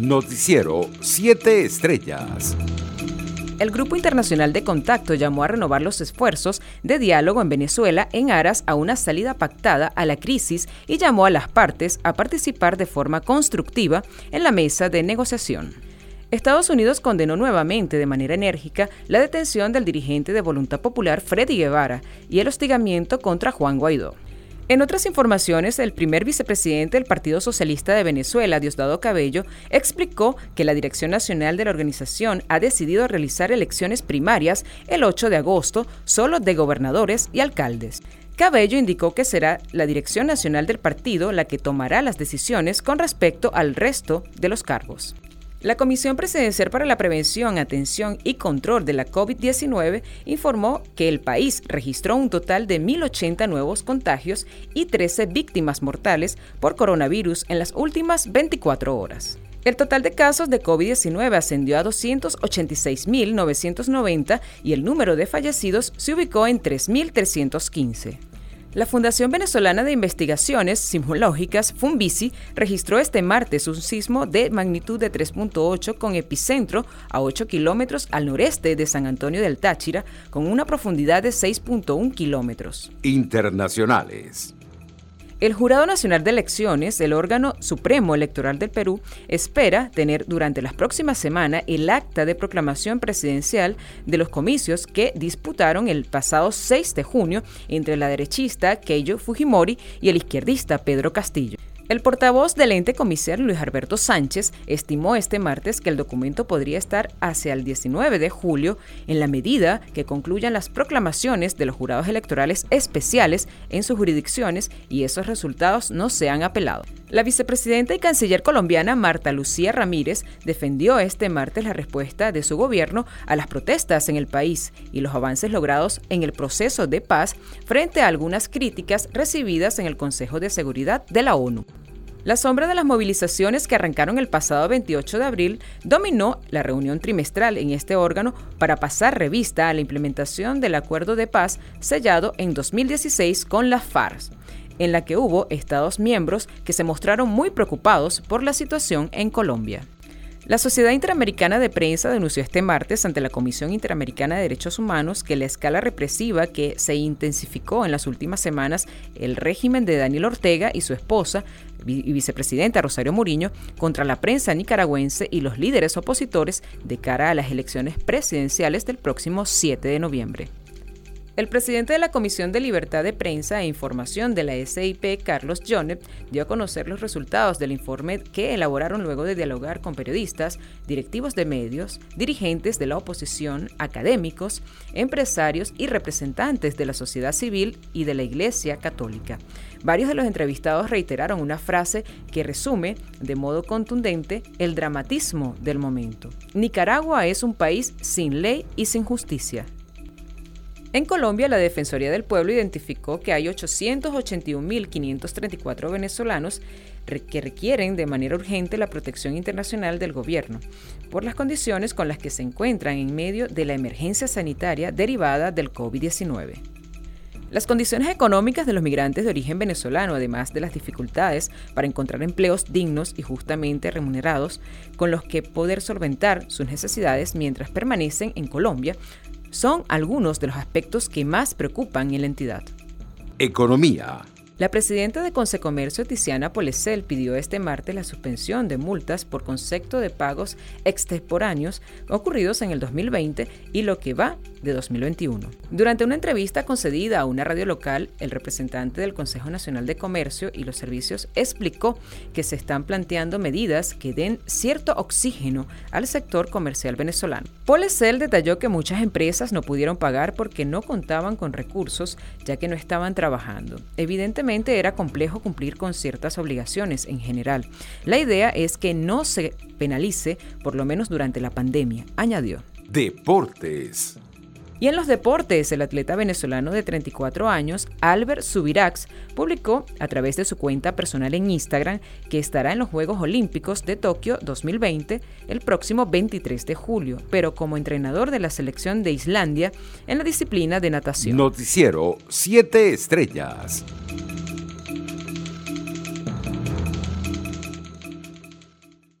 Noticiero 7 Estrellas. El Grupo Internacional de Contacto llamó a renovar los esfuerzos de diálogo en Venezuela en aras a una salida pactada a la crisis y llamó a las partes a participar de forma constructiva en la mesa de negociación. Estados Unidos condenó nuevamente de manera enérgica la detención del dirigente de Voluntad Popular Freddy Guevara y el hostigamiento contra Juan Guaidó. En otras informaciones, el primer vicepresidente del Partido Socialista de Venezuela, Diosdado Cabello, explicó que la Dirección Nacional de la organización ha decidido realizar elecciones primarias el 8 de agosto solo de gobernadores y alcaldes. Cabello indicó que será la Dirección Nacional del partido la que tomará las decisiones con respecto al resto de los cargos. La Comisión Presidencial para la Prevención, Atención y Control de la COVID-19 informó que el país registró un total de 1.080 nuevos contagios y 13 víctimas mortales por coronavirus en las últimas 24 horas. El total de casos de COVID-19 ascendió a 286.990 y el número de fallecidos se ubicó en 3.315. La Fundación Venezolana de Investigaciones Sismológicas, Funvisi, registró este martes un sismo de magnitud de 3.8 con epicentro a 8 kilómetros al noreste de San Antonio del Táchira, con una profundidad de 6.1 kilómetros. Internacionales. El Jurado Nacional de Elecciones, el órgano supremo electoral del Perú, espera tener durante las próximas semanas el acta de proclamación presidencial de los comicios que disputaron el pasado 6 de junio entre la derechista Keijo Fujimori y el izquierdista Pedro Castillo. El portavoz del ente comisar Luis Alberto Sánchez estimó este martes que el documento podría estar hacia el 19 de julio en la medida que concluyan las proclamaciones de los jurados electorales especiales en sus jurisdicciones y esos resultados no sean apelados. La vicepresidenta y canciller colombiana Marta Lucía Ramírez defendió este martes la respuesta de su gobierno a las protestas en el país y los avances logrados en el proceso de paz frente a algunas críticas recibidas en el Consejo de Seguridad de la ONU. La sombra de las movilizaciones que arrancaron el pasado 28 de abril dominó la reunión trimestral en este órgano para pasar revista a la implementación del acuerdo de paz sellado en 2016 con las FARC en la que hubo Estados miembros que se mostraron muy preocupados por la situación en Colombia. La Sociedad Interamericana de Prensa denunció este martes ante la Comisión Interamericana de Derechos Humanos que la escala represiva que se intensificó en las últimas semanas el régimen de Daniel Ortega y su esposa y vicepresidenta Rosario Muriño contra la prensa nicaragüense y los líderes opositores de cara a las elecciones presidenciales del próximo 7 de noviembre. El presidente de la Comisión de Libertad de Prensa e Información de la SIP, Carlos Jonet, dio a conocer los resultados del informe que elaboraron luego de dialogar con periodistas, directivos de medios, dirigentes de la oposición, académicos, empresarios y representantes de la sociedad civil y de la Iglesia Católica. Varios de los entrevistados reiteraron una frase que resume de modo contundente el dramatismo del momento. Nicaragua es un país sin ley y sin justicia. En Colombia, la Defensoría del Pueblo identificó que hay 881.534 venezolanos que requieren de manera urgente la protección internacional del gobierno por las condiciones con las que se encuentran en medio de la emergencia sanitaria derivada del COVID-19. Las condiciones económicas de los migrantes de origen venezolano, además de las dificultades para encontrar empleos dignos y justamente remunerados con los que poder solventar sus necesidades mientras permanecen en Colombia, son algunos de los aspectos que más preocupan en la entidad. Economía. La presidenta de Consecomercio, Tiziana Polesel, pidió este martes la suspensión de multas por concepto de pagos extemporáneos ocurridos en el 2020 y lo que va de 2021. Durante una entrevista concedida a una radio local, el representante del Consejo Nacional de Comercio y los Servicios explicó que se están planteando medidas que den cierto oxígeno al sector comercial venezolano. Polesel detalló que muchas empresas no pudieron pagar porque no contaban con recursos ya que no estaban trabajando. Evidentemente, era complejo cumplir con ciertas obligaciones en general. La idea es que no se penalice, por lo menos durante la pandemia, añadió. Deportes. Y en los deportes, el atleta venezolano de 34 años, Albert Subirax, publicó a través de su cuenta personal en Instagram que estará en los Juegos Olímpicos de Tokio 2020 el próximo 23 de julio, pero como entrenador de la selección de Islandia en la disciplina de natación. Noticiero 7 Estrellas.